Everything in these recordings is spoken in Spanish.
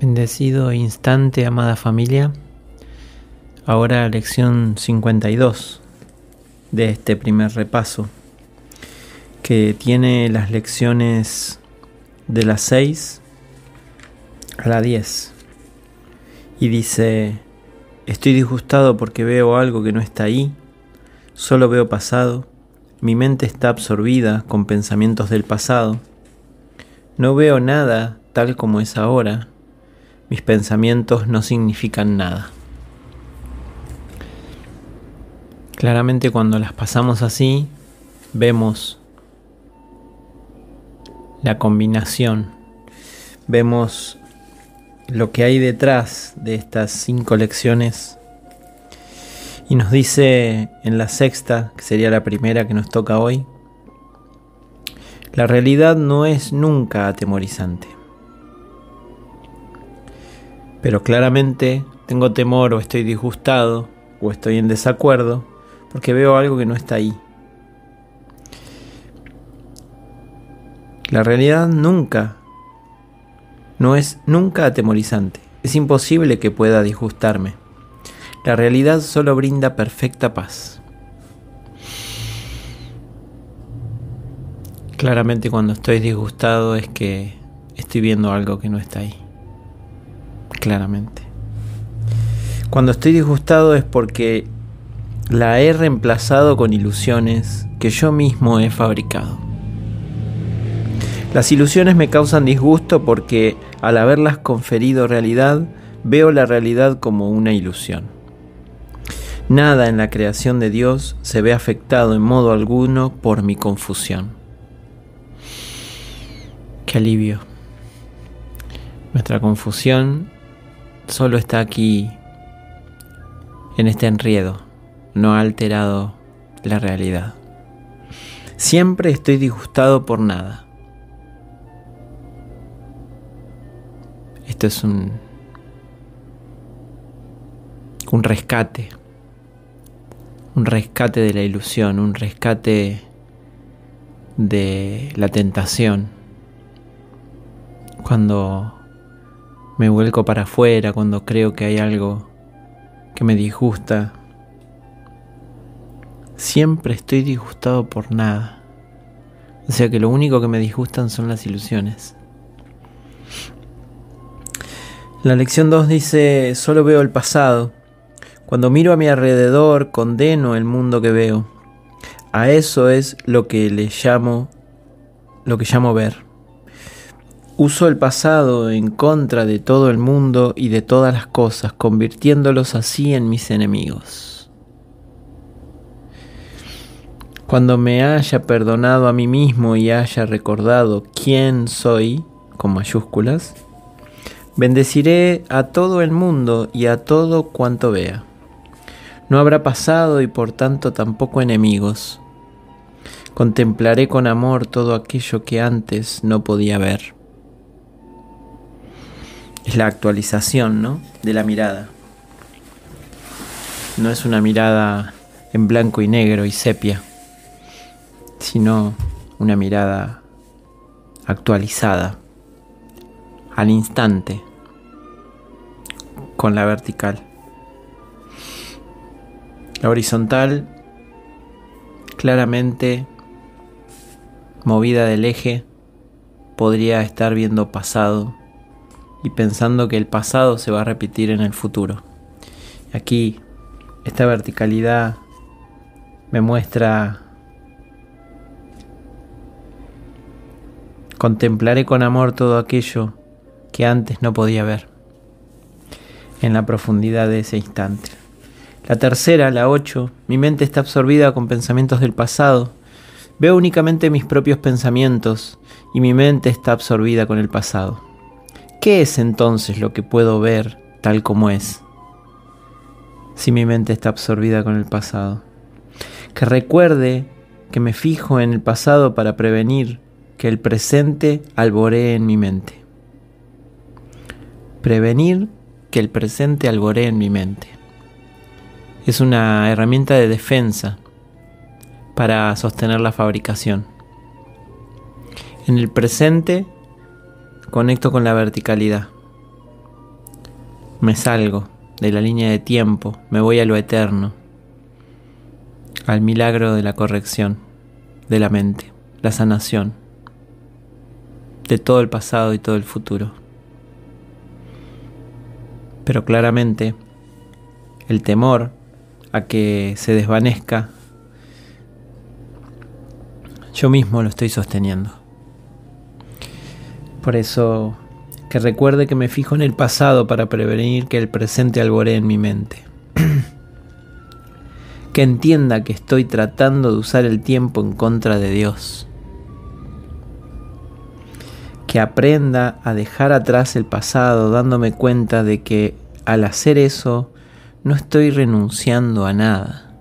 Bendecido instante, amada familia. Ahora lección 52 de este primer repaso, que tiene las lecciones de las 6 a la 10. Y dice, estoy disgustado porque veo algo que no está ahí, solo veo pasado, mi mente está absorbida con pensamientos del pasado, no veo nada tal como es ahora, mis pensamientos no significan nada. Claramente cuando las pasamos así, vemos la combinación, vemos lo que hay detrás de estas cinco lecciones y nos dice en la sexta, que sería la primera que nos toca hoy, la realidad no es nunca atemorizante. Pero claramente tengo temor o estoy disgustado o estoy en desacuerdo porque veo algo que no está ahí. La realidad nunca, no es nunca atemorizante. Es imposible que pueda disgustarme. La realidad solo brinda perfecta paz. Claramente cuando estoy disgustado es que estoy viendo algo que no está ahí claramente. Cuando estoy disgustado es porque la he reemplazado con ilusiones que yo mismo he fabricado. Las ilusiones me causan disgusto porque al haberlas conferido realidad, veo la realidad como una ilusión. Nada en la creación de Dios se ve afectado en modo alguno por mi confusión. Qué alivio. Nuestra confusión solo está aquí en este enriedo, no ha alterado la realidad. Siempre estoy disgustado por nada. Esto es un, un rescate, un rescate de la ilusión, un rescate de la tentación. Cuando me vuelco para afuera cuando creo que hay algo que me disgusta. Siempre estoy disgustado por nada. O sea que lo único que me disgustan son las ilusiones. La lección 2 dice, solo veo el pasado. Cuando miro a mi alrededor, condeno el mundo que veo. A eso es lo que le llamo, lo que llamo ver. Uso el pasado en contra de todo el mundo y de todas las cosas, convirtiéndolos así en mis enemigos. Cuando me haya perdonado a mí mismo y haya recordado quién soy, con mayúsculas, bendeciré a todo el mundo y a todo cuanto vea. No habrá pasado y por tanto tampoco enemigos. Contemplaré con amor todo aquello que antes no podía ver es la actualización ¿no? de la mirada. No es una mirada en blanco y negro y sepia, sino una mirada actualizada, al instante, con la vertical. La horizontal, claramente movida del eje, podría estar viendo pasado y pensando que el pasado se va a repetir en el futuro. Aquí esta verticalidad me muestra contemplaré con amor todo aquello que antes no podía ver en la profundidad de ese instante. La tercera, la ocho, mi mente está absorbida con pensamientos del pasado. Veo únicamente mis propios pensamientos y mi mente está absorbida con el pasado. ¿Qué es entonces lo que puedo ver tal como es? Si mi mente está absorbida con el pasado. Que recuerde que me fijo en el pasado para prevenir que el presente alboree en mi mente. Prevenir que el presente alboree en mi mente. Es una herramienta de defensa para sostener la fabricación. En el presente conecto con la verticalidad. Me salgo de la línea de tiempo, me voy a lo eterno, al milagro de la corrección de la mente, la sanación de todo el pasado y todo el futuro. Pero claramente el temor a que se desvanezca, yo mismo lo estoy sosteniendo. Por eso, que recuerde que me fijo en el pasado para prevenir que el presente alboree en mi mente. que entienda que estoy tratando de usar el tiempo en contra de Dios. Que aprenda a dejar atrás el pasado dándome cuenta de que al hacer eso no estoy renunciando a nada.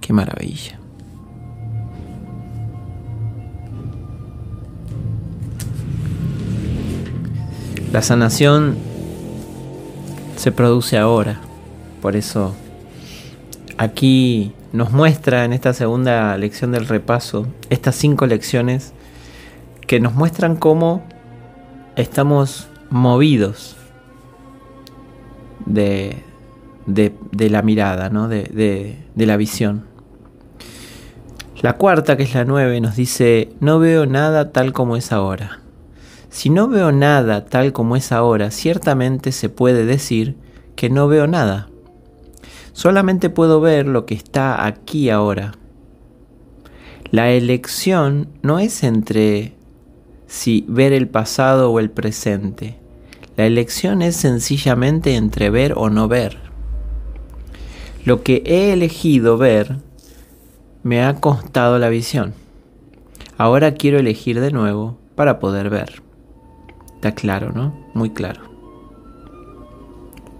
Qué maravilla. La sanación se produce ahora. Por eso aquí nos muestra en esta segunda lección del repaso estas cinco lecciones que nos muestran cómo estamos movidos de, de, la mirada, ¿no? de, de la visión. La cuarta, que es la nueve, nos dice, no veo nada tal como es ahora. Si no veo nada tal como es ahora, ciertamente se puede decir que no veo nada. Solamente puedo ver lo que está aquí ahora. La elección no es entre si ver el pasado o el presente. La elección es sencillamente entre ver o no ver. Lo que he elegido ver me ha costado la visión. Ahora quiero elegir de nuevo para poder ver. Está claro, ¿no? Muy claro.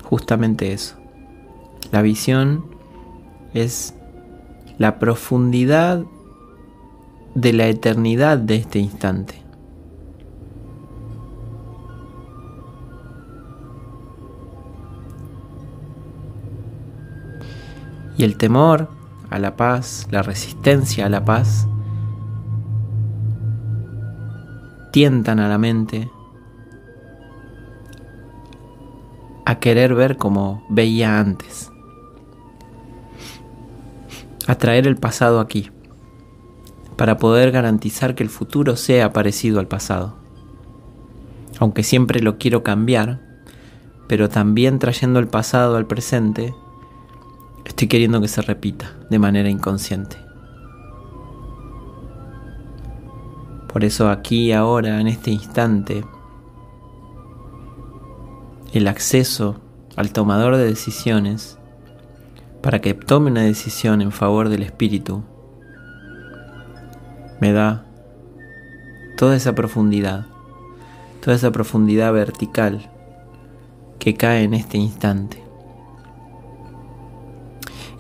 Justamente eso. La visión es la profundidad de la eternidad de este instante. Y el temor a la paz, la resistencia a la paz, tientan a la mente a querer ver como veía antes, a traer el pasado aquí, para poder garantizar que el futuro sea parecido al pasado. Aunque siempre lo quiero cambiar, pero también trayendo el pasado al presente, Estoy queriendo que se repita de manera inconsciente. Por eso aquí, ahora, en este instante, el acceso al tomador de decisiones para que tome una decisión en favor del espíritu me da toda esa profundidad, toda esa profundidad vertical que cae en este instante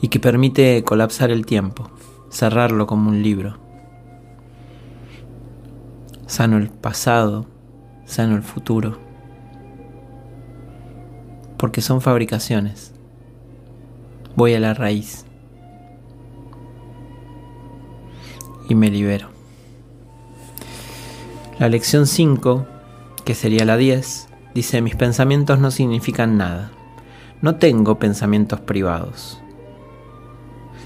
y que permite colapsar el tiempo, cerrarlo como un libro. Sano el pasado, sano el futuro, porque son fabricaciones. Voy a la raíz y me libero. La lección 5, que sería la 10, dice, mis pensamientos no significan nada. No tengo pensamientos privados.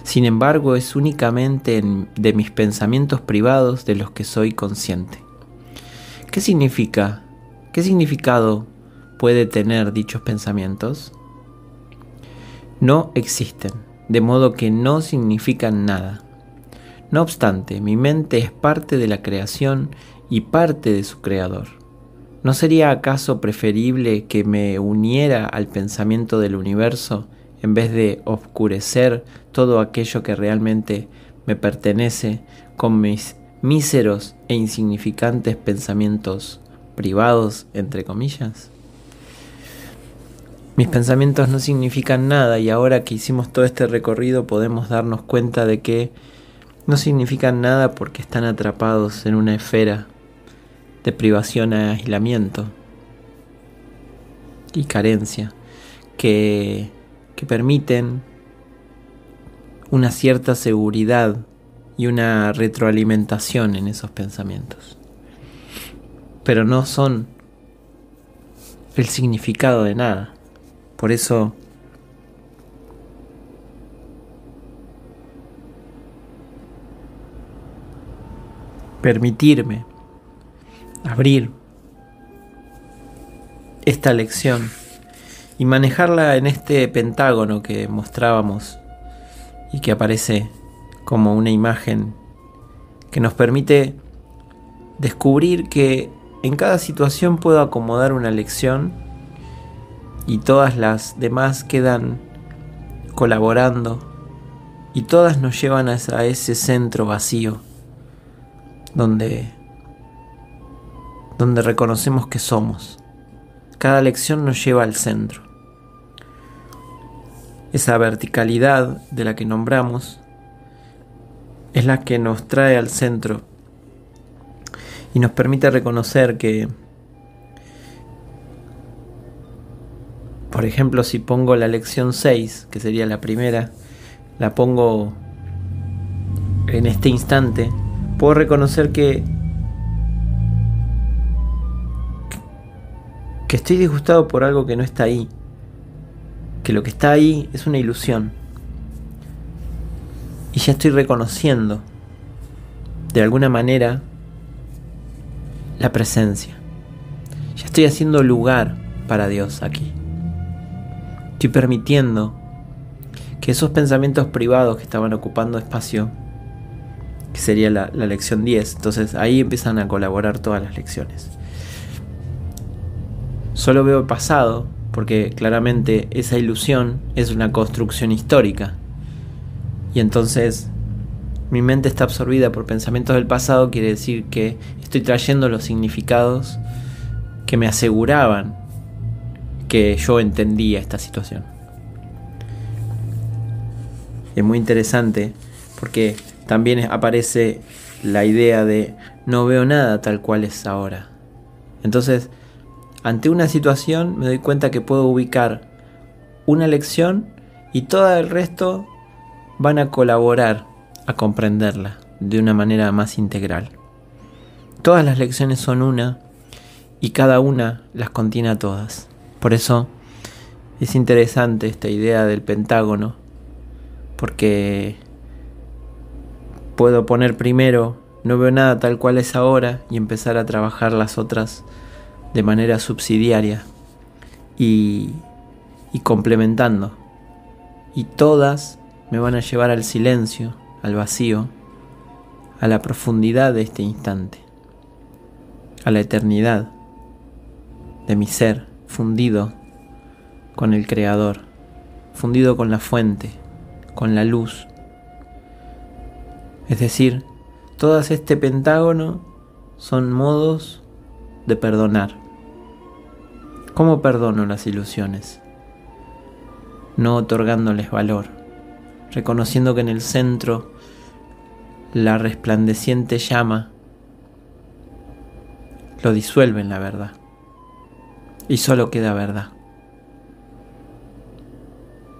Sin embargo, es únicamente de mis pensamientos privados de los que soy consciente. ¿Qué significa? ¿Qué significado puede tener dichos pensamientos? No existen, de modo que no significan nada. No obstante, mi mente es parte de la creación y parte de su creador. ¿No sería acaso preferible que me uniera al pensamiento del universo en vez de oscurecer todo aquello que realmente me pertenece con mis míseros e insignificantes pensamientos privados, entre comillas? Mis pensamientos no significan nada y ahora que hicimos todo este recorrido podemos darnos cuenta de que no significan nada porque están atrapados en una esfera de privación e aislamiento y carencia que que permiten una cierta seguridad y una retroalimentación en esos pensamientos. Pero no son el significado de nada. Por eso permitirme abrir esta lección y manejarla en este pentágono que mostrábamos y que aparece como una imagen que nos permite descubrir que en cada situación puedo acomodar una lección y todas las demás quedan colaborando y todas nos llevan a ese centro vacío donde, donde reconocemos que somos. Cada lección nos lleva al centro. Esa verticalidad de la que nombramos es la que nos trae al centro y nos permite reconocer que, por ejemplo, si pongo la lección 6, que sería la primera, la pongo en este instante, puedo reconocer que que estoy disgustado por algo que no está ahí, que lo que está ahí es una ilusión. Y ya estoy reconociendo, de alguna manera, la presencia. Ya estoy haciendo lugar para Dios aquí. Estoy permitiendo que esos pensamientos privados que estaban ocupando espacio que sería la, lección 10. Entonces ahí empiezan a colaborar todas las lecciones. Solo veo el pasado porque claramente esa ilusión es una construcción histórica. Y entonces mi mente está absorbida por pensamientos del pasado, quiere decir que estoy trayendo los significados que me aseguraban que yo entendía esta situación. Es muy interesante porque también aparece la idea de no veo nada tal cual es ahora. Entonces, ante una situación me doy cuenta que puedo ubicar una lección y todo el resto van a colaborar a comprenderla de una manera más integral. Todas las lecciones son una y cada una las contiene a todas. Por eso es interesante esta idea del pentágono, porque puedo poner primero no veo nada tal cual es ahora y empezar a trabajar las otras de manera subsidiaria y, y complementando. Y todas me van a llevar al silencio, al vacío, a la profundidad de este instante, a la eternidad de mi ser fundido con el Creador, fundido con la fuente, con la luz es decir, todas este pentágono son modos de perdonar. ¿Cómo perdono las ilusiones? No otorgándoles valor, reconociendo que en el centro la resplandeciente llama lo disuelve en la verdad. Y solo queda verdad.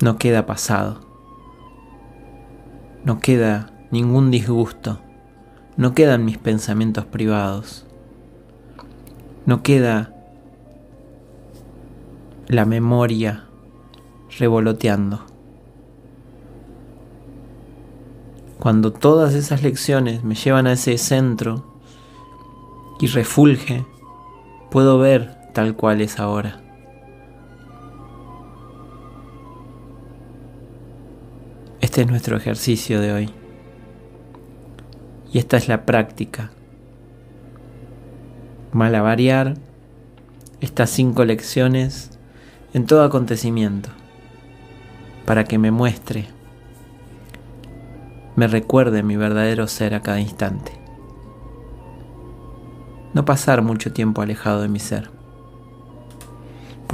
No queda pasado. No queda ningún disgusto, no quedan mis pensamientos privados, no queda la memoria revoloteando. Cuando todas esas lecciones me llevan a ese centro y refulge, puedo ver tal cual es ahora. Este es nuestro ejercicio de hoy. Y esta es la práctica. Malavariar estas cinco lecciones en todo acontecimiento para que me muestre, me recuerde mi verdadero ser a cada instante. No pasar mucho tiempo alejado de mi ser,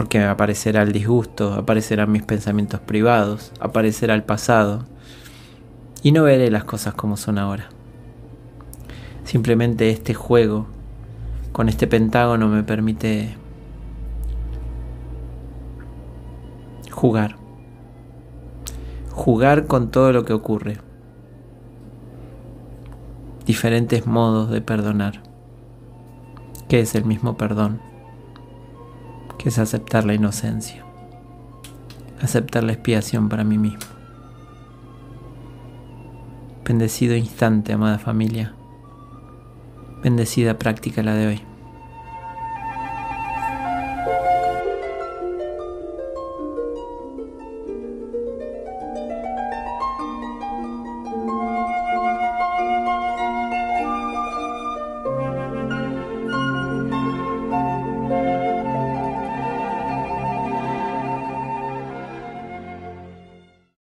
porque aparecerá el disgusto, aparecerán mis pensamientos privados, aparecerá el pasado, y no veré las cosas como son ahora. Simplemente este juego con este pentágono me permite jugar. Jugar con todo lo que ocurre. Diferentes modos de perdonar. ¿Qué es el mismo perdón? Que es aceptar la inocencia. aceptar la expiación para mí mismo. Bendecido instante, amada familia. Bendecida práctica la de hoy.